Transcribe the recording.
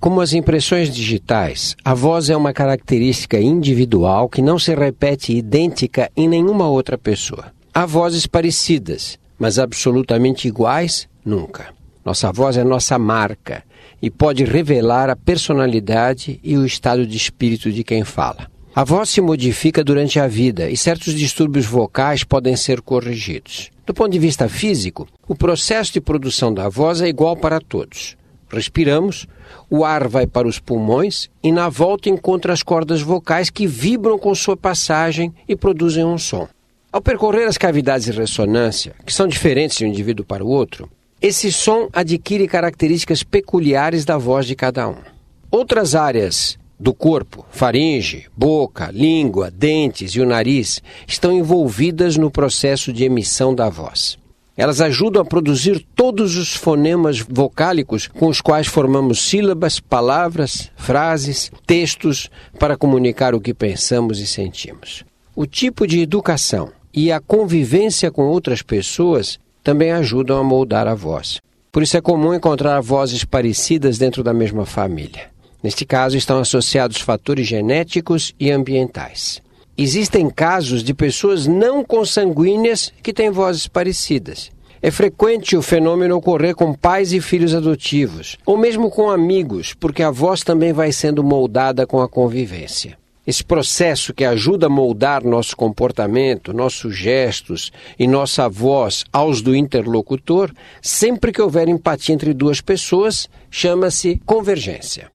Como as impressões digitais, a voz é uma característica individual que não se repete idêntica em nenhuma outra pessoa. Há vozes parecidas, mas absolutamente iguais, nunca. Nossa voz é nossa marca e pode revelar a personalidade e o estado de espírito de quem fala. A voz se modifica durante a vida e certos distúrbios vocais podem ser corrigidos. Do ponto de vista físico, o processo de produção da voz é igual para todos. Respiramos, o ar vai para os pulmões e na volta encontra as cordas vocais que vibram com sua passagem e produzem um som. Ao percorrer as cavidades de ressonância, que são diferentes de um indivíduo para o outro, esse som adquire características peculiares da voz de cada um. Outras áreas do corpo, faringe, boca, língua, dentes e o nariz, estão envolvidas no processo de emissão da voz. Elas ajudam a produzir todos os fonemas vocálicos com os quais formamos sílabas, palavras, frases, textos para comunicar o que pensamos e sentimos. O tipo de educação e a convivência com outras pessoas também ajudam a moldar a voz. Por isso é comum encontrar vozes parecidas dentro da mesma família. Neste caso, estão associados fatores genéticos e ambientais. Existem casos de pessoas não consanguíneas que têm vozes parecidas. É frequente o fenômeno ocorrer com pais e filhos adotivos, ou mesmo com amigos, porque a voz também vai sendo moldada com a convivência. Esse processo que ajuda a moldar nosso comportamento, nossos gestos e nossa voz aos do interlocutor, sempre que houver empatia entre duas pessoas, chama-se convergência.